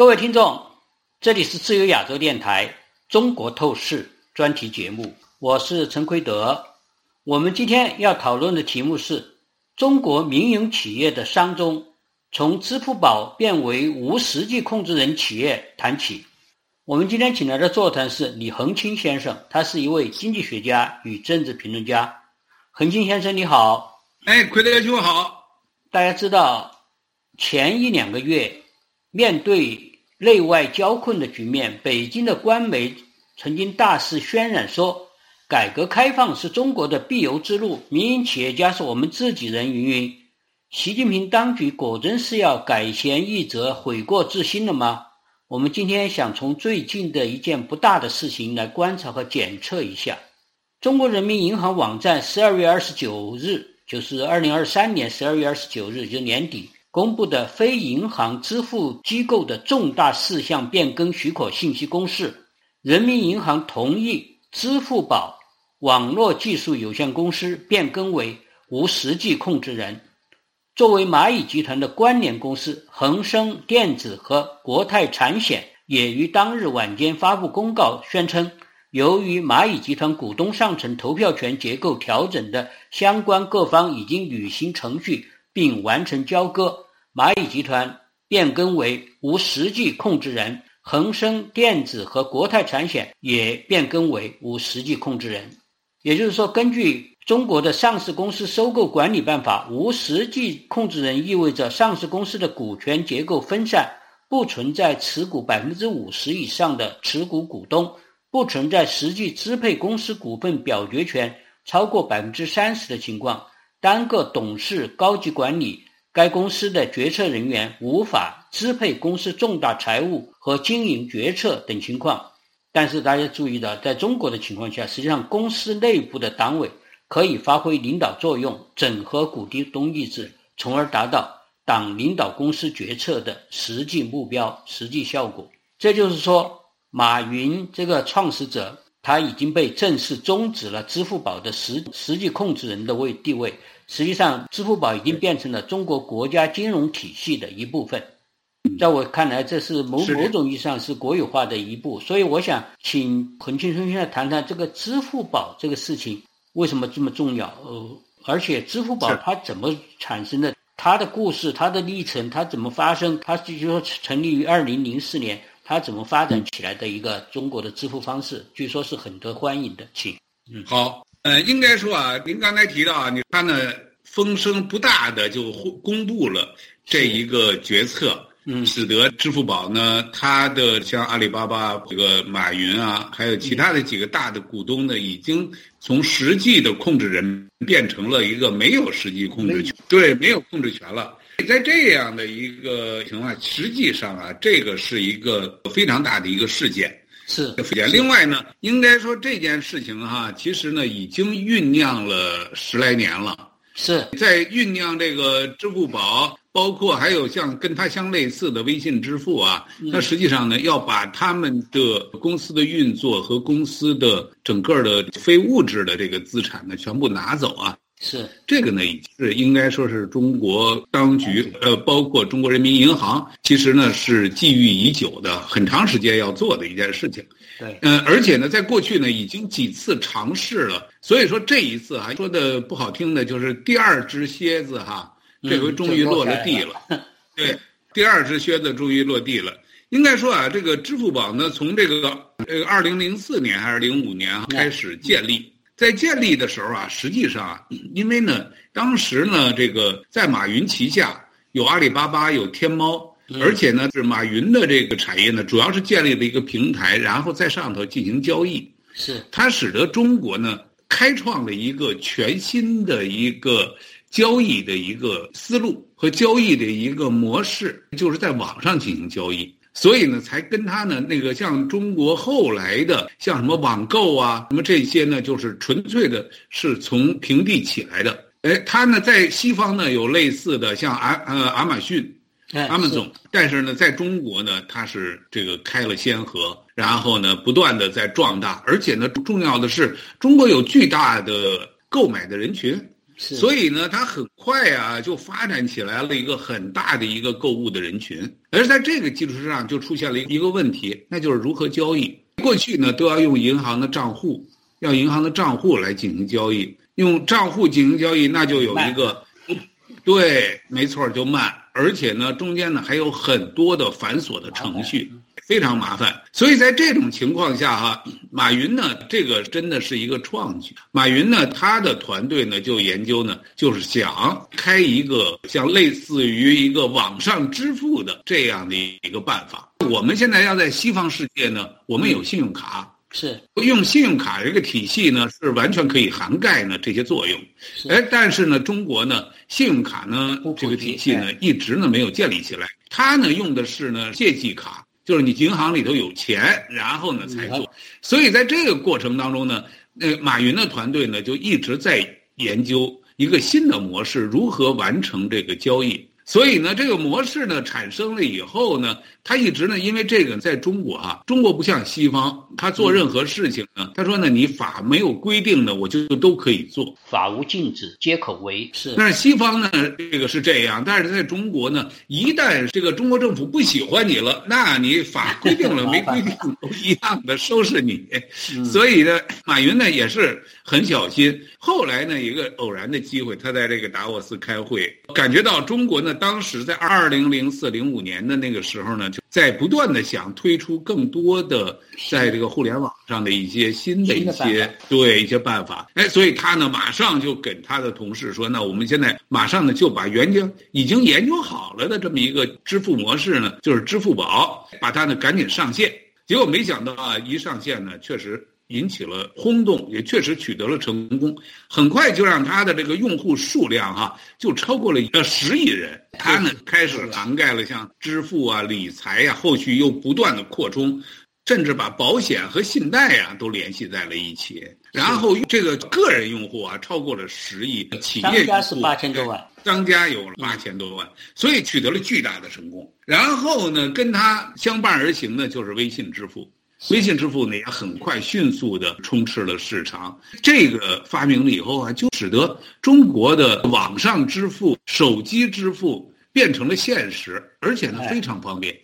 各位听众，这里是自由亚洲电台《中国透视》专题节目，我是陈奎德。我们今天要讨论的题目是中国民营企业的商中，从支付宝变为无实际控制人企业谈起。我们今天请来的座谈是李恒清先生，他是一位经济学家与政治评论家。恒清先生，你好。哎，奎德兄好。大家知道，前一两个月，面对内外交困的局面，北京的官媒曾经大肆渲染说，改革开放是中国的必由之路，民营企业家是我们自己人，云云。习近平当局果真是要改弦易辙、悔过自新了吗？我们今天想从最近的一件不大的事情来观察和检测一下。中国人民银行网站十二月二十九日，就是二零二三年十二月二十九日，就年底。公布的非银行支付机构的重大事项变更许可信息公示：人民银行同意支付宝网络技术有限公司变更为无实际控制人。作为蚂蚁集团的关联公司，恒生电子和国泰产险也于当日晚间发布公告，宣称由于蚂蚁集团股东上层投票权结构调整的相关各方已经履行程序。并完成交割，蚂蚁集团变更为无实际控制人，恒生电子和国泰产险也变更为无实际控制人。也就是说，根据中国的上市公司收购管理办法，无实际控制人意味着上市公司的股权结构分散，不存在持股百分之五十以上的持股股东，不存在实际支配公司股份表决权超过百分之三十的情况。单个董事、高级管理、该公司的决策人员无法支配公司重大财务和经营决策等情况。但是大家注意到，在中国的情况下，实际上公司内部的党委可以发挥领导作用，整合股东意志，从而达到党领导公司决策的实际目标、实际效果。这就是说，马云这个创始者。他已经被正式终止了支付宝的实实际控制人的位地位。实际上，支付宝已经变成了中国国家金融体系的一部分。在我看来，这是某某种意义上是国有化的一步。所以，我想请彭庆春先生谈谈这个支付宝这个事情为什么这么重要？呃，而且支付宝它怎么产生的？它的故事、它的历程、它怎么发生？它就说成立于二零零四年。它怎么发展起来的一个中国的支付方式，据说是很得欢迎的，请。嗯，好，呃，应该说啊，您刚才提到啊，你他呢风声不大的就公布了这一个决策，嗯，使得支付宝呢，它的像阿里巴巴这个马云啊，还有其他的几个大的股东呢，已经从实际的控制人变成了一个没有实际控制权，对，没有控制权了。在这样的一个情况，实际上啊，这个是一个非常大的一个事件，是福建。另外呢，应该说这件事情哈，其实呢已经酝酿了十来年了。是在酝酿这个支付宝，包括还有像跟它相类似的微信支付啊，那实际上呢要把他们的公司的运作和公司的整个的非物质的这个资产呢全部拿走啊。是这个呢，是应该说是中国当局，呃，包括中国人民银行，其实呢是觊觎已久的，很长时间要做的一件事情。对，嗯，而且呢，在过去呢已经几次尝试了，所以说这一次还说的不好听的，就是第二只靴子哈，这回终于落了地了。对，第二只靴子终于落地了。应该说啊，这个支付宝呢，从这个这个二零零四年还是零五年开始建立。在建立的时候啊，实际上啊，因为呢，当时呢，这个在马云旗下有阿里巴巴，有天猫，而且呢，是马云的这个产业呢，主要是建立了一个平台，然后在上头进行交易。是它使得中国呢，开创了一个全新的一个交易的一个思路和交易的一个模式，就是在网上进行交易。所以呢，才跟他呢那个像中国后来的像什么网购啊，什么这些呢，就是纯粹的是从平地起来的。哎，他呢在西方呢有类似的，像阿呃亚马逊，阿马总，但是呢在中国呢，他是这个开了先河，然后呢不断的在壮大，而且呢重要的是，中国有巨大的购买的人群。所以呢，它很快啊就发展起来了一个很大的一个购物的人群。而在这个基础之上，就出现了一个问题，那就是如何交易。过去呢，都要用银行的账户，要银行的账户来进行交易，用账户进行交易，那就有一个，对，没错，就慢，而且呢，中间呢还有很多的繁琐的程序。非常麻烦，所以在这种情况下哈，马云呢，这个真的是一个创举。马云呢，他的团队呢就研究呢，就是想开一个像类似于一个网上支付的这样的一个办法。我们现在要在西方世界呢，我们有信用卡，是用信用卡这个体系呢，是完全可以涵盖呢这些作用。哎，但是呢，中国呢，信用卡呢这个体系呢，一直呢没有建立起来。它呢用的是呢借记卡。就是你银行里头有钱，然后呢才做，所以在这个过程当中呢，那马云的团队呢就一直在研究一个新的模式，如何完成这个交易。所以呢，这个模式呢产生了以后呢，他一直呢，因为这个在中国啊，中国不像西方，他做任何事情呢，他说呢，你法没有规定的，我就都可以做，法无禁止皆可为。是，但是西方呢，这个是这样，但是在中国呢，一旦这个中国政府不喜欢你了，那你法规定了没规定都一样的收拾你。所以呢，马云呢也是很小心。后来呢，一个偶然的机会，他在这个达沃斯开会，感觉到中国呢。当时在二零零四零五年的那个时候呢，就在不断的想推出更多的在这个互联网上的一些新的一些对一些办法，哎，所以他呢马上就跟他的同事说，那我们现在马上呢就把原经已经研究好了的这么一个支付模式呢，就是支付宝，把它呢赶紧上线。结果没想到啊，一上线呢，确实。引起了轰动，也确实取得了成功，很快就让他的这个用户数量哈就超过了呃十亿人。他呢开始涵盖了像支付啊、理财呀，后续又不断的扩充，甚至把保险和信贷呀都联系在了一起。然后这个个人用户啊超过了十亿，企业商家是八千多万，商家有了八千多万，所以取得了巨大的成功。然后呢，跟他相伴而行的就是微信支付。微信支付呢也很快迅速的充斥了市场。这个发明了以后啊，就使得中国的网上支付、手机支付变成了现实，而且呢非常方便。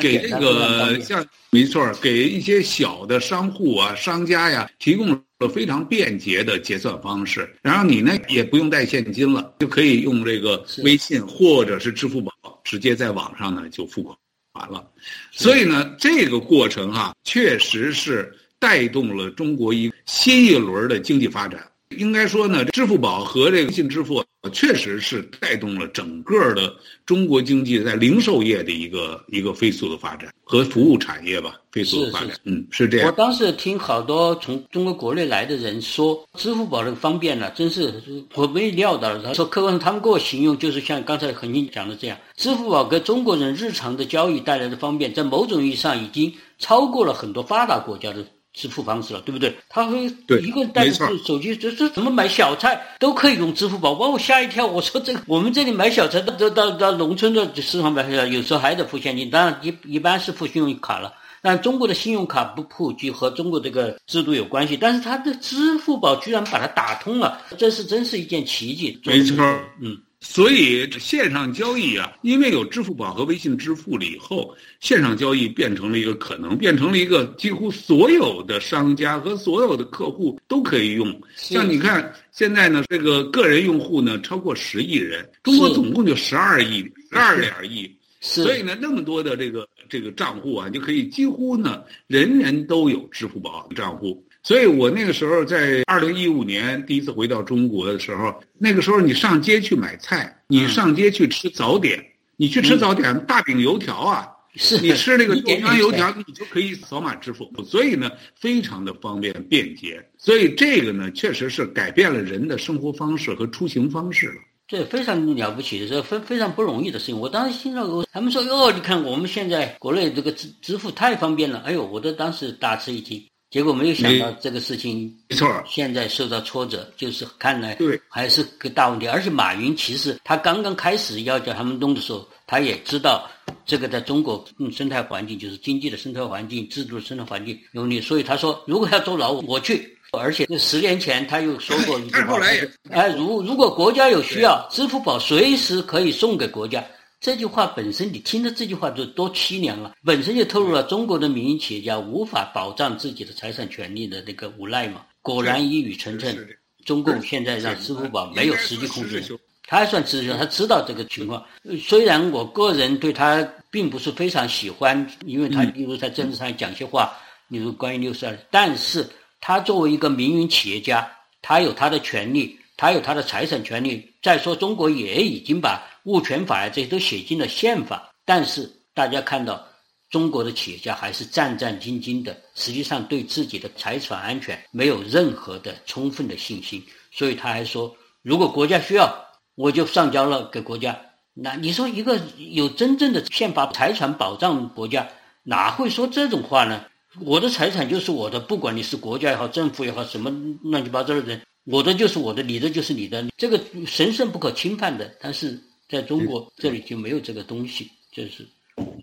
给这个像没错，给一些小的商户啊、商家呀提供了非常便捷的结算方式。然后你呢也不用带现金了，就可以用这个微信或者是支付宝直接在网上呢就付款。完了，所以呢，这个过程哈，确实是带动了中国一新一轮的经济发展。应该说呢，支付宝和这个微信支付确实是带动了整个的中国经济在零售业的一个一个飞速的发展和服务产业吧飞速的发展。嗯，是这样。我当时听好多从中国国内来的人说，支付宝的方便呢，真是我没料到。他说，客观上他们给我形容就是像刚才恒星讲的这样，支付宝给中国人日常的交易带来的方便，在某种意义上已经超过了很多发达国家的。支付方式了，对不对？他会一个人带着手机，这这怎么买小菜都可以用支付宝，把我吓一跳。我说这个，我们这里买小菜到到到农村的市场买小菜，有时候还得付现金，当然一一般是付信用卡了。但中国的信用卡不普及和中国这个制度有关系，但是它的支付宝居然把它打通了，这是真是一件奇迹。没错，嗯。所以线上交易啊，因为有支付宝和微信支付了以后，线上交易变成了一个可能，变成了一个几乎所有的商家和所有的客户都可以用。像你看，现在呢，这个个人用户呢超过十亿人，中国总共就十二亿，十二点亿。所以呢，那么多的这个这个账户啊，就可以几乎呢，人人都有支付宝账户。所以我那个时候在二零一五年第一次回到中国的时候，那个时候你上街去买菜，你上街去吃早点，你去吃早点，大饼油条啊，是你吃那个豆浆油条，你就可以扫码支付，所以呢，非常的方便便捷。所以这个呢，确实是改变了人的生活方式和出行方式了。这非常了不起的，这非非常不容易的事情。我当时听到他们说哟，你看我们现在国内这个支支付太方便了，哎呦，我都当时大吃一惊。结果没有想到这个事情，没错，现在受到挫折，就是看来对还是个大问题。而且马云其实他刚刚开始要叫他们弄的时候，他也知道这个在中国嗯生态环境就是经济的生态环境、制度的生态环境有利，所以他说如果要坐牢，我去而且十年前他又说过一句话，也哎，如如果国家有需要，支付宝随时可以送给国家。这句话本身，你听着这句话就多凄凉啊！本身就透露了中国的民营企业家无法保障自己的财产权利的那个无奈嘛。果然一语成谶，中共现在让支付宝没有实际控制人，他还算知他知道这个情况。虽然我个人对他并不是非常喜欢，因为他例如在政治上讲些话，例如关于六十二，但是他作为一个民营企业家，他有他的权利，他有他的财产权利。再说，中国也已经把物权法呀这些都写进了宪法，但是大家看到中国的企业家还是战战兢兢的，实际上对自己的财产安全没有任何的充分的信心，所以他还说，如果国家需要，我就上交了给国家。那你说一个有真正的宪法财产保障国家，哪会说这种话呢？我的财产就是我的，不管你是国家也好，政府也好，什么乱七八糟的人。我的就是我的，你的就是你的，这个神圣不可侵犯的。但是在中国这里就没有这个东西，这是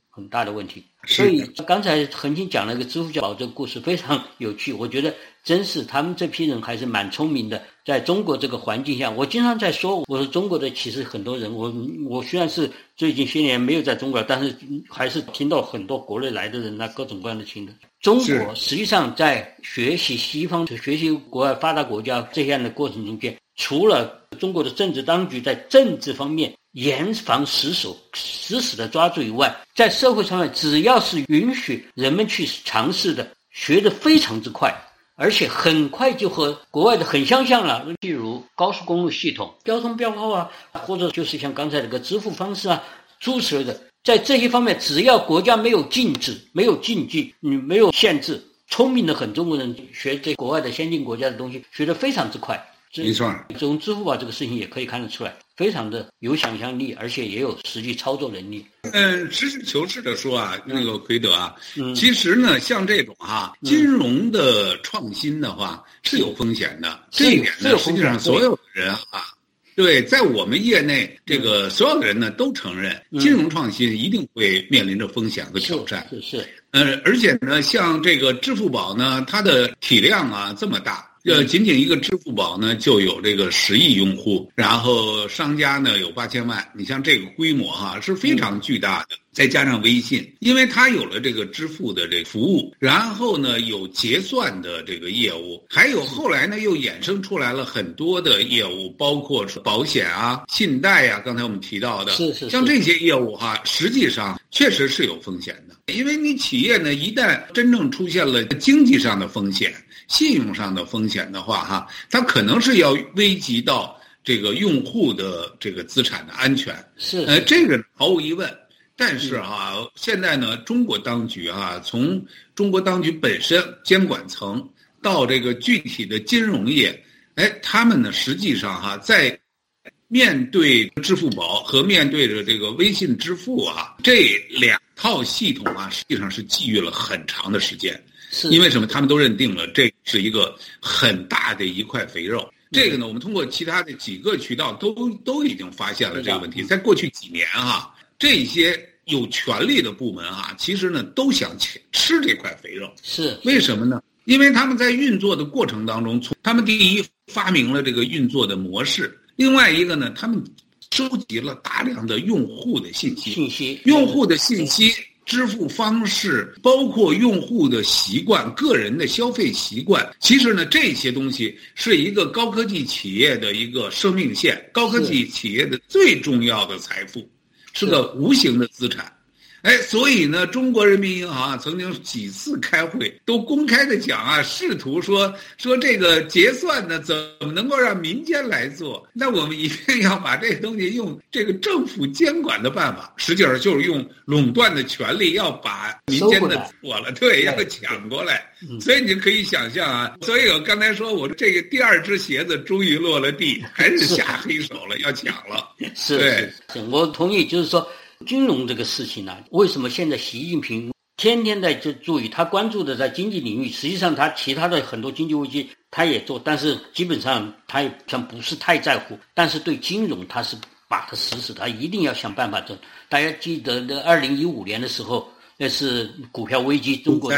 很大的问题。所以刚才恒星讲了一个支付宝这个故事，非常有趣。我觉得真是他们这批人还是蛮聪明的。在中国这个环境下，我经常在说，我说中国的其实很多人，我我虽然是最近些年没有在中国，但是还是听到很多国内来的人，那各种各样的情的。中国实际上在学习西方、学习国外发达国家这样的过程中间，除了中国的政治当局在政治方面严防死守、死死的抓住以外，在社会上面，只要是允许人们去尝试的，学得非常之快。而且很快就和国外的很相像了，例如高速公路系统、交通标号啊，或者就是像刚才那个支付方式啊，诸此类的，在这些方面，只要国家没有禁止、没有禁忌、你没有限制，聪明的很，中国人学这国外的先进国家的东西，学得非常之快。没错，从支付宝这个事情也可以看得出来，非常的有想象力，而且也有实际操作能力。嗯，实事求是的说啊，那个奎德啊，其实呢，像这种啊，金融的创新的话是有风险的。这一点呢，实际上所有的人啊，对，在我们业内，这个所有的人呢都承认，金融创新一定会面临着风险和挑战。是是。呃，而且呢，像这个支付宝呢，它的体量啊这么大。呃，仅仅一个支付宝呢，就有这个十亿用户，然后商家呢有八千万。你像这个规模哈，是非常巨大的。再加上微信，因为它有了这个支付的这服务，然后呢有结算的这个业务，还有后来呢又衍生出来了很多的业务，包括保险啊、信贷啊，刚才我们提到的，是是，像这些业务哈，实际上确实是有风险的。因为你企业呢一旦真正出现了经济上的风险。信用上的风险的话，哈，它可能是要危及到这个用户的这个资产的安全。是，呃，这个毫无疑问。但是哈，现在呢，中国当局啊，从中国当局本身监管层到这个具体的金融业，哎，他们呢，实际上哈，在面对支付宝和面对着这个微信支付啊这两套系统啊，实际上是觊觎了很长的时间。因为什么？他们都认定了这是一个很大的一块肥肉。这个呢，我们通过其他的几个渠道都都已经发现了这个问题。在过去几年啊，这些有权力的部门啊，其实呢都想吃吃这块肥肉。是为什么呢？因为他们在运作的过程当中，从他们第一发明了这个运作的模式，另外一个呢，他们收集了大量的用户的信息，信息用户的信息。支付方式包括用户的习惯、个人的消费习惯。其实呢，这些东西是一个高科技企业的一个生命线，高科技企业的最重要的财富，是个无形的资产。哎，所以呢，中国人民银行啊曾经几次开会都公开的讲啊，试图说说这个结算呢怎么能够让民间来做？那我们一定要把这个东西用这个政府监管的办法，实际上就是用垄断的权利要把民间的我了，对，要抢过来。所以你就可以想象啊，所以我刚才说我这个第二只鞋子终于落了地，还是下黑手了，要抢了。是，我同意，就是说。金融这个事情呢，为什么现在习近平天天在这注意？他关注的在经济领域，实际上他其他的很多经济危机他也做，但是基本上他也像不是太在乎。但是对金融，他是把它死死，他一定要想办法做。大家记得，那二零一五年的时候，那是股票危机，中国的，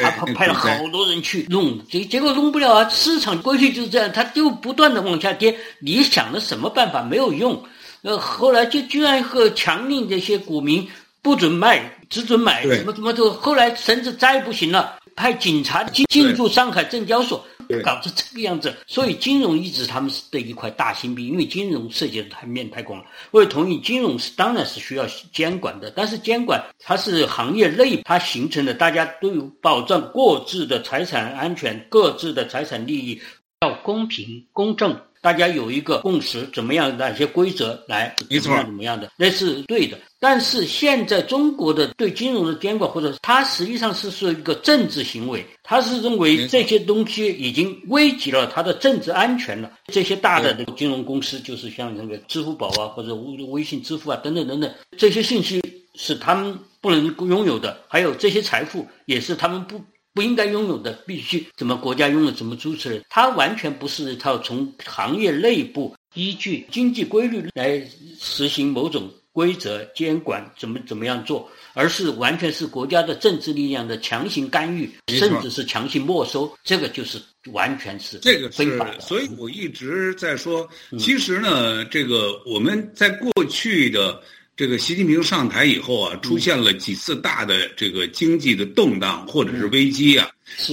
他派了好多人去弄，结结果弄不了啊！市场规律就是这样，它就不断的往下跌。你想了什么办法没有用？呃，后来就居然和强令这些股民不准卖，只准买，什么什么都。后来甚至再不行了，派警察进进驻上海证交所。搞成这个样子，所以金融一直他们是的一块大心病，因为金融涉及的太面太广了。我也同意，金融是当然是需要监管的，但是监管它是行业内它形成的，大家都有保障各自的财产安全、各自的财产利益，要公平公正。大家有一个共识，怎么样？哪些规则来？怎么样的？那是对的。但是现在中国的对金融的监管，或者它实际上是是一个政治行为，它是认为这些东西已经危及了它的政治安全了。这些大的这个金融公司，就是像那个支付宝啊，或者微微信支付啊，等等等等，这些信息是他们不能拥有的，还有这些财富也是他们不。不应该拥有的，必须怎么国家拥有怎么支持？它完全不是一套从行业内部依据经济规律来实行某种规则监管，怎么怎么样做，而是完全是国家的政治力量的强行干预，甚至是强行没收。这个就是完全是这个非法的。所以我一直在说，其实呢，这个我们在过去的。这个习近平上台以后啊，出现了几次大的这个经济的动荡或者是危机啊，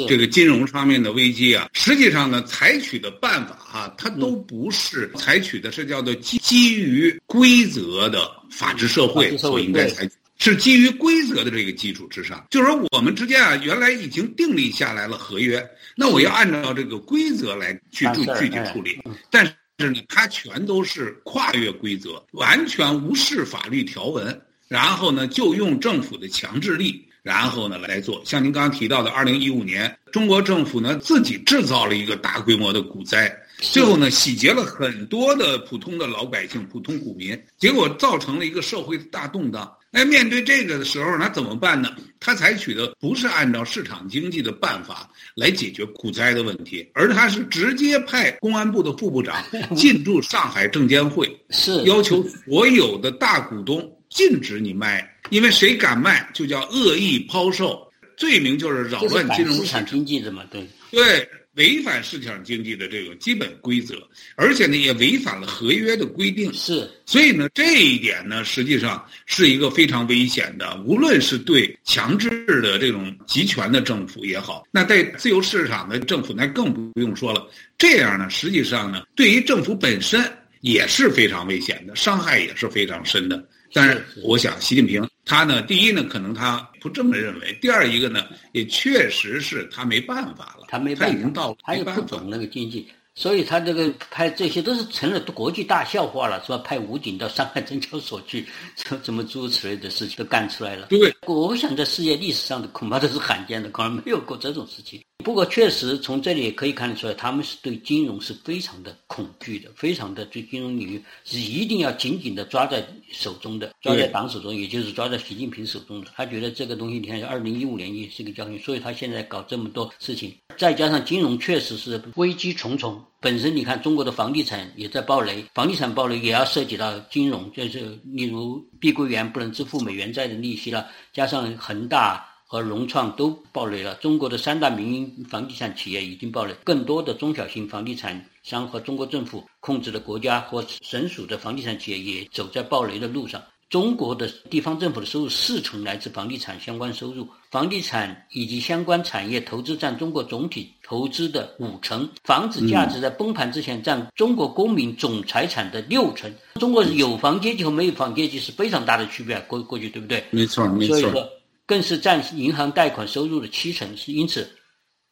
这个金融方面的危机啊，实际上呢，采取的办法啊，它都不是采取的是叫做基基于规则的法治社会所应该采取，是基于规则的这个基础之上，就是说我们之间啊，原来已经订立下来了合约，那我要按照这个规则来去具具体处理，但是。呢，它全都是跨越规则，完全无视法律条文，然后呢，就用政府的强制力，然后呢来做。像您刚刚提到的，二零一五年，中国政府呢自己制造了一个大规模的股灾，最后呢洗劫了很多的普通的老百姓、普通股民，结果造成了一个社会的大动荡。那面对这个的时候，那怎么办呢？他采取的不是按照市场经济的办法来解决股灾的问题，而他是直接派公安部的副部长 进驻上海证监会，是要求所有的大股东禁止你卖，因为谁敢卖就叫恶意抛售，罪名就是扰乱金融市场经济的嘛，对对。违反市场经济的这个基本规则，而且呢，也违反了合约的规定。是，所以呢，这一点呢，实际上是一个非常危险的。无论是对强制的这种集权的政府也好，那对自由市场的政府，那更不用说了。这样呢，实际上呢，对于政府本身也是非常危险的，伤害也是非常深的。但是，我想，习近平他呢，第一呢，可能他不这么认为；第二一个呢，也确实是他没办法了，他没办法，他已经到，他也不懂那个经济。所以他这个派这些都是成了国际大笑话了，是吧？派武警到上海证交所去，怎怎么诸如此类的事情都干出来了。对，我想在世界历史上的恐怕都是罕见的，可能没有过这种事情。不过确实从这里也可以看得出来，他们是对金融是非常的恐惧的，非常的对金融领域是一定要紧紧的抓在手中的，抓在党手中，也就是抓在习近平手中的。他觉得这个东西，你看，二零一五年也是个教训，所以他现在搞这么多事情，再加上金融确实是危机重重。本身你看，中国的房地产也在暴雷，房地产暴雷也要涉及到金融，就是例如碧桂园不能支付美元债的利息了，加上恒大和融创都暴雷了。中国的三大民营房地产企业已经暴雷，更多的中小型房地产商和中国政府控制的国家或省属的房地产企业也走在暴雷的路上。中国的地方政府的收入四成来自房地产相关收入，房地产以及相关产业投资占中国总体投资的五成，房子价值在崩盘之前占中国公民总财产的六成。中国有房阶级和没有房阶级是非常大的区别，过过去对不对？没错，没错。所以说，更是占银行贷款收入的七成，是因此。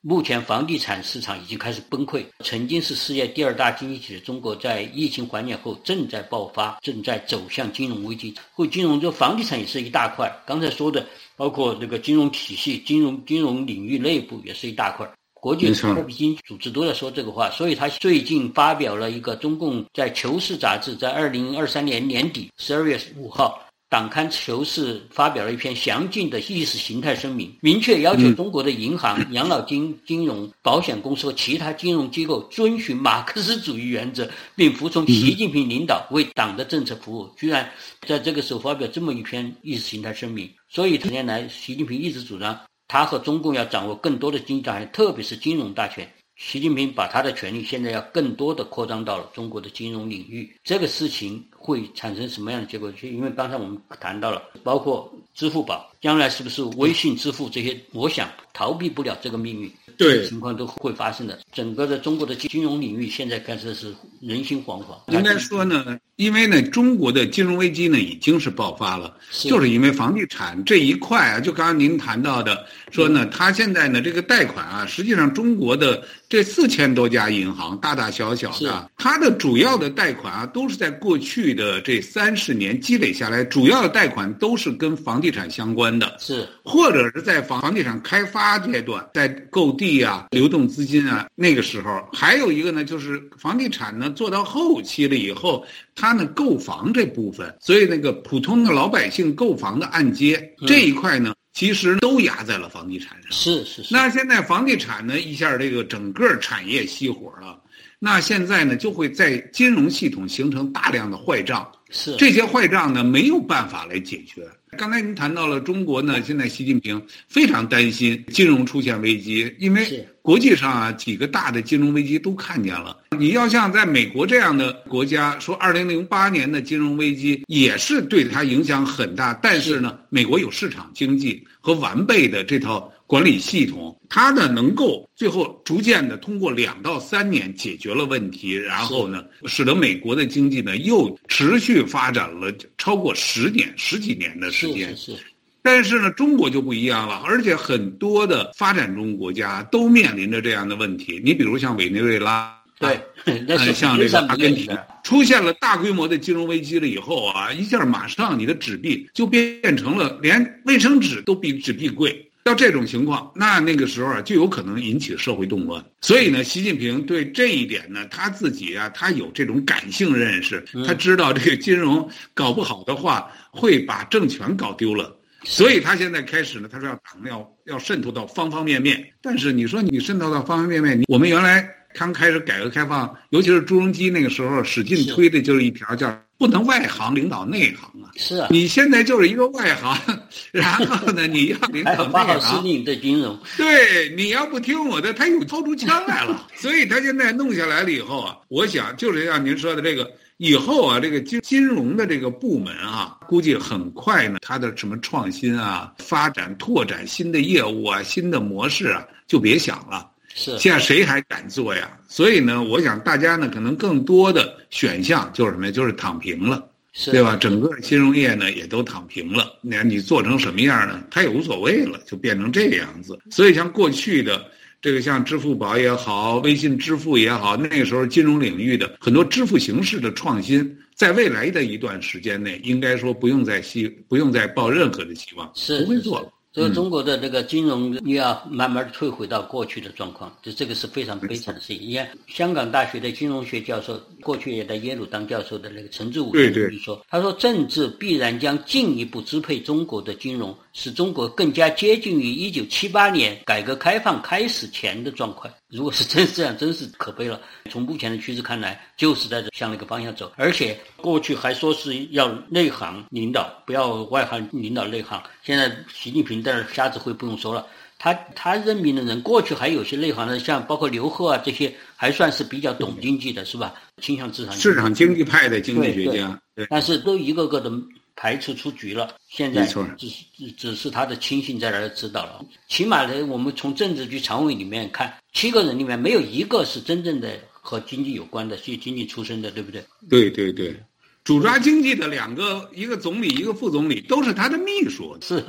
目前房地产市场已经开始崩溃。曾经是世界第二大经济体的中国，在疫情缓解后正在爆发，正在走向金融危机。后金融，这房地产也是一大块。刚才说的，包括这个金融体系、金融金融领域内部也是一大块。国际货币基金组织都在说这个话，所以他最近发表了一个中共在《求是》杂志在二零二三年年底十二月五号党刊《求是》发表了一篇详尽的意识形态声明，明确要求中国的银行、养老金、金融、保险公司和其他金融机构遵循马克思主义原则，并服从习近平领导，为党的政策服务。居然在这个时候发表这么一篇意识形态声明，所以多年来，习近平一直主张他和中共要掌握更多的经济大权，特别是金融大权。习近平把他的权力现在要更多的扩张到了中国的金融领域，这个事情会产生什么样的结果？就因为刚才我们谈到了，包括支付宝将来是不是微信支付这些，我想逃避不了这个命运。对，情况都会发生的。整个的中国的金融领域现在开始是人心惶惶。应该说呢，因为呢，中国的金融危机呢已经是爆发了，就是因为房地产这一块啊，就刚刚您谈到的，说呢，它现在呢这个贷款啊，实际上中国的这四千多家银行，大大小小的，它的主要的贷款啊，都是在过去的这三十年积累下来，主要的贷款都是跟房地产相关的，是或者是在房房地产开发阶段，在购地。啊，流动资金啊，那个时候还有一个呢，就是房地产呢做到后期了以后，它呢购房这部分，所以那个普通的老百姓购房的按揭这一块呢，其实都压在了房地产上。是是是。那现在房地产呢一下这个整个产业熄火了，那现在呢就会在金融系统形成大量的坏账。是这些坏账呢没有办法来解决。刚才您谈到了中国呢，现在习近平非常担心金融出现危机，因为国际上啊几个大的金融危机都看见了。你要像在美国这样的国家，说二零零八年的金融危机也是对它影响很大，但是呢，美国有市场经济和完备的这套。管理系统，它呢能够最后逐渐的通过两到三年解决了问题，然后呢，使得美国的经济呢又持续发展了超过十年、十几年的时间。是是。但是呢，中国就不一样了，而且很多的发展中国家都面临着这样的问题。你比如像委内瑞拉，对，像这个阿根廷，出现了大规模的金融危机了以后啊，一下马上你的纸币就变成了连卫生纸都比纸币贵。到这种情况，那那个时候啊，就有可能引起社会动乱。所以呢，习近平对这一点呢，他自己啊，他有这种感性认识，他知道这个金融搞不好的话，会把政权搞丢了。所以他现在开始呢，他说要党要要渗透到方方面面。但是你说你渗透到方方面面，我们原来刚开始改革开放，尤其是朱镕基那个时候使劲推的就是一条叫。不能外行领导内行啊！是啊，你现在就是一个外行，然后呢，你要领导内行。你的金融。对，你要不听我的，他又掏出枪来了。所以他现在弄下来了以后啊，我想就是像您说的这个，以后啊，这个金金融的这个部门啊，估计很快呢，它的什么创新啊、发展拓展新的业务啊、新的模式啊，就别想了。是，现在谁还敢做呀？所以呢，我想大家呢，可能更多的选项就是什么呀？就是躺平了，对吧？整个金融业呢也都躺平了。那你做成什么样呢？他也无所谓了，就变成这个样子。所以像过去的这个像支付宝也好，微信支付也好，那个时候金融领域的很多支付形式的创新，在未来的一段时间内，应该说不用再希不用再抱任何的希望，是不会做了。所以中国的这个金融又要慢慢退回到过去的状况，就这个是非常悲惨的事情。你看，香港大学的金融学教授，过去也在耶鲁当教授的那个陈志武对对说，他说政治必然将进一步支配中国的金融。使中国更加接近于一九七八年改革开放开始前的状况。如果是真是 这样，真是可悲了。从目前的趋势看来，就是在这向那个方向走。而且过去还说是要内行领导，不要外行领导内行。现在习近平在那瞎指挥，不用说了。他他任命的人，过去还有些内行的，像包括刘鹤啊这些，还算是比较懂经济的，是吧？倾向市场市场经济派的经济学家，但是都一个个的。排除出局了，现在只是只只是他的亲信在那儿指导了。起码呢，我们从政治局常委里面看，七个人里面没有一个是真正的和经济有关的，是经济出身的，对不对？对对对，主抓经济的两个，一个总理，一个副总理，都是他的秘书，是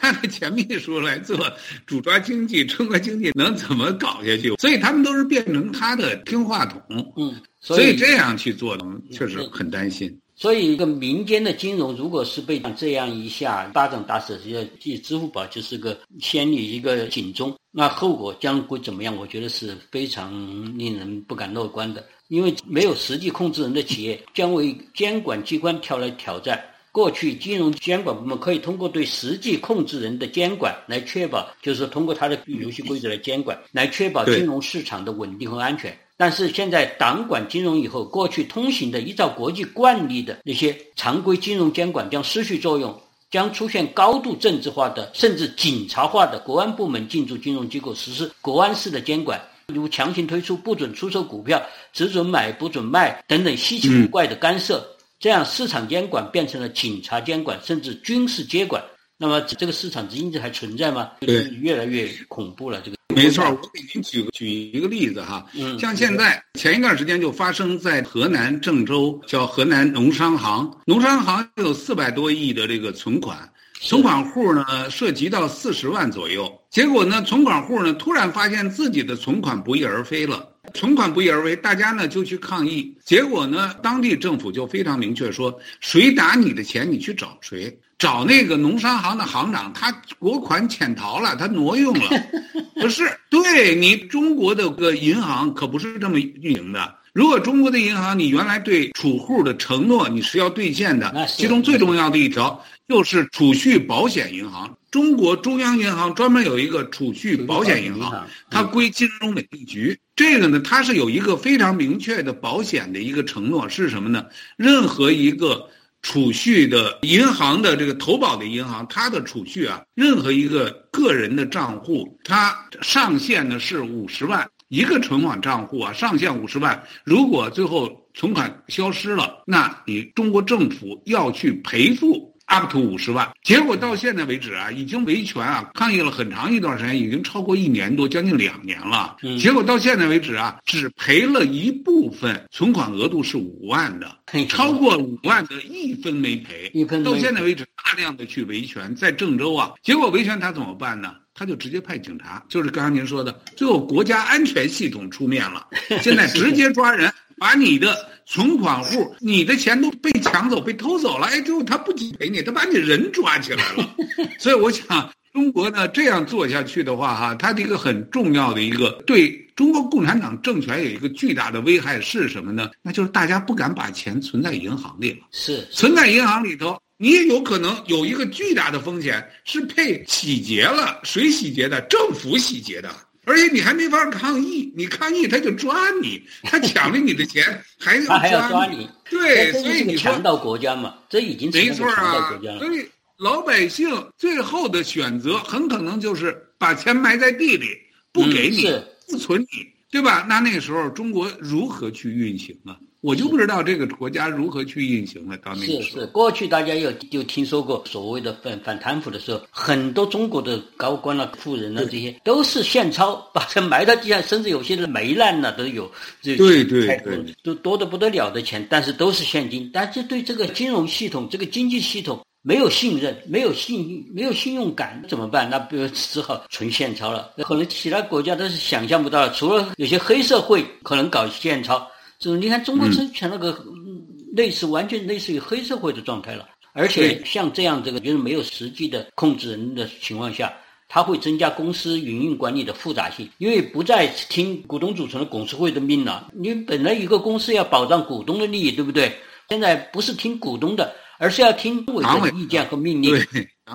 他的前秘书来做主抓经济，中国经济能怎么搞下去？所以他们都是变成他的听话筒。嗯，所以这样去做，确实很担心。所以，一个民间的金融，如果是被这样一下巴掌打死，实际上，支付宝就是个先例，一个警钟。那后果将会怎么样？我觉得是非常令人不敢乐观的。因为没有实际控制人的企业，将为监管机关挑来挑战，过去金融监管部门可以通过对实际控制人的监管来确保，就是通过它的游戏规则来监管，来确保金融市场的稳定和安全。但是现在党管金融以后，过去通行的依照国际惯例的那些常规金融监管将失去作用，将出现高度政治化的甚至警察化的国安部门进驻金融机构实施国安式的监管，如强行推出不准出售股票、只准买不准卖等等稀奇古怪的干涉。这样市场监管变成了警察监管，甚至军事接管。那么这个市场经济还存在吗？对，越来越恐怖了。这个没错，我给您举举一个例子哈，像现在前一段时间就发生在河南郑州，叫河南农商行，农商行有四百多亿的这个存款，存款户呢涉及到四十万左右。结果呢，存款户呢突然发现自己的存款不翼而飞了。存款不翼而为，大家呢就去抗议，结果呢，当地政府就非常明确说，谁打你的钱，你去找谁，找那个农商行的行长，他国款潜逃了，他挪用了，不是，对你中国的个银行可不是这么运营的。如果中国的银行，你原来对储户的承诺你是要兑现的，其中最重要的一条就是储蓄保险银行。中国中央银行专门有一个储蓄保险银行，它归金融稳定局。这个呢，它是有一个非常明确的保险的一个承诺，是什么呢？任何一个储蓄的银行的这个投保的银行，它的储蓄啊，任何一个个人的账户，它上限呢是五十万。一个存款账户啊，上限五十万。如果最后存款消失了，那你中国政府要去赔付 up to 五十万。结果到现在为止啊，已经维权啊，抗议了很长一段时间，已经超过一年多，将近两年了。结果到现在为止啊，只赔了一部分，存款额度是五万的，超过五万的一分没赔。一分到现在为止，大量的去维权，在郑州啊，结果维权他怎么办呢？他就直接派警察，就是刚刚您说的，最后国家安全系统出面了，现在直接抓人，把你的存款户、你的钱都被抢走、被偷走了，哎，最后他不仅赔你，他把你人抓起来了。所以我想，中国呢这样做下去的话，哈，它的一个很重要的一个对中国共产党政权有一个巨大的危害是什么呢？那就是大家不敢把钱存在银行里了，是存在银行里头。你也有可能有一个巨大的风险，是被洗劫了。谁洗劫的？政府洗劫的。而且你还没法抗议，你抗议他就抓你，他抢了你的钱，还要还要抓你。对，所以你说强盗国家嘛，这已经没错啊。所以老百姓最后的选择很可能就是把钱埋在地里，不给你，不存你，对吧？那那个时候中国如何去运行啊？我就不知道这个国家如何去运行了。到那是是，过去大家有就听说过所谓的反反贪腐的时候，很多中国的高官啊、富人啊，这些都是现钞，把它埋到地下，甚至有些人霉烂了都有。对对对，都多的不得了的钱，但是都是现金。但是对这个金融系统、这个经济系统没有信任，没有信没有信用感，怎么办？那不如只好存现钞了。可能其他国家都是想象不到，除了有些黑社会可能搞现钞。就是你看，中国成全那个类似完全类似于黑社会的状态了，而且像这样这个就是没有实际的控制人的情况下，它会增加公司营运管理的复杂性，因为不再听股东组成的董事会的命了。你本来一个公司要保障股东的利益，对不对？现在不是听股东的，而是要听委的意见和命令。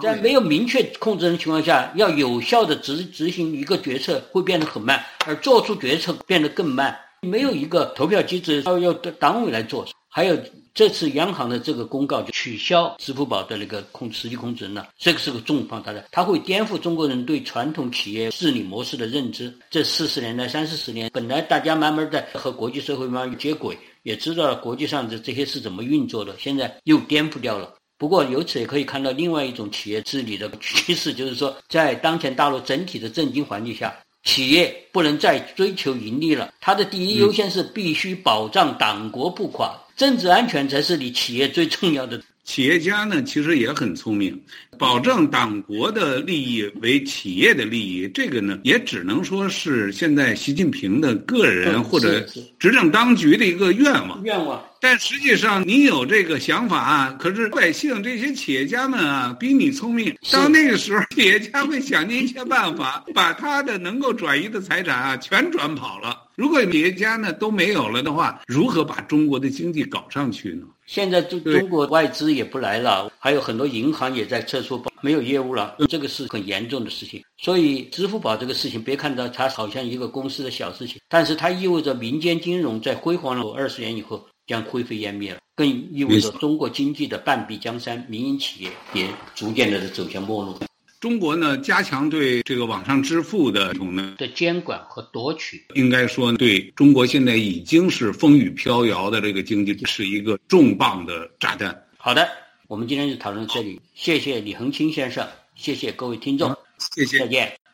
在没有明确控制人的情况下，要有效的执执行一个决策会变得很慢，而做出决策变得更慢。没有一个投票机制，要要党委来做。还有这次央行的这个公告，就取消支付宝的那个控实际控制人了，这个是个重磅，大的，它会颠覆中国人对传统企业治理模式的认知。这四十年来、三四十年，本来大家慢慢在和国际社会慢慢接轨，也知道了国际上的这些是怎么运作的，现在又颠覆掉了。不过由此也可以看到另外一种企业治理的趋势，就是说，在当前大陆整体的政经环境下。企业不能再追求盈利了，它的第一优先是必须保障党国不垮，政治安全才是你企业最重要的。企业家呢，其实也很聪明，保证党国的利益为企业的利益，这个呢，也只能说是现在习近平的个人或者执政当局的一个愿望。愿望。但实际上，你有这个想法啊，可是老百姓这些企业家们啊，比你聪明。到那个时候，企业家会想尽一切办法，把他的能够转移的财产啊，全转跑了。如果企业家呢都没有了的话，如何把中国的经济搞上去呢？现在中中国外资也不来了，还有很多银行也在撤出，没有业务了，这个是很严重的事情。所以，支付宝这个事情，别看到它好像一个公司的小事情，但是它意味着民间金融在辉煌了二十年以后。将灰飞烟灭了，更意味着中国经济的半壁江山，民营企业也逐渐的走向没落。中国呢，加强对这个网上支付的种呢的监管和夺取，应该说对中国现在已经是风雨飘摇的这个经济是一个重磅的炸弹。好的，我们今天就讨论这里，谢谢李恒清先生，谢谢各位听众，谢谢，再见。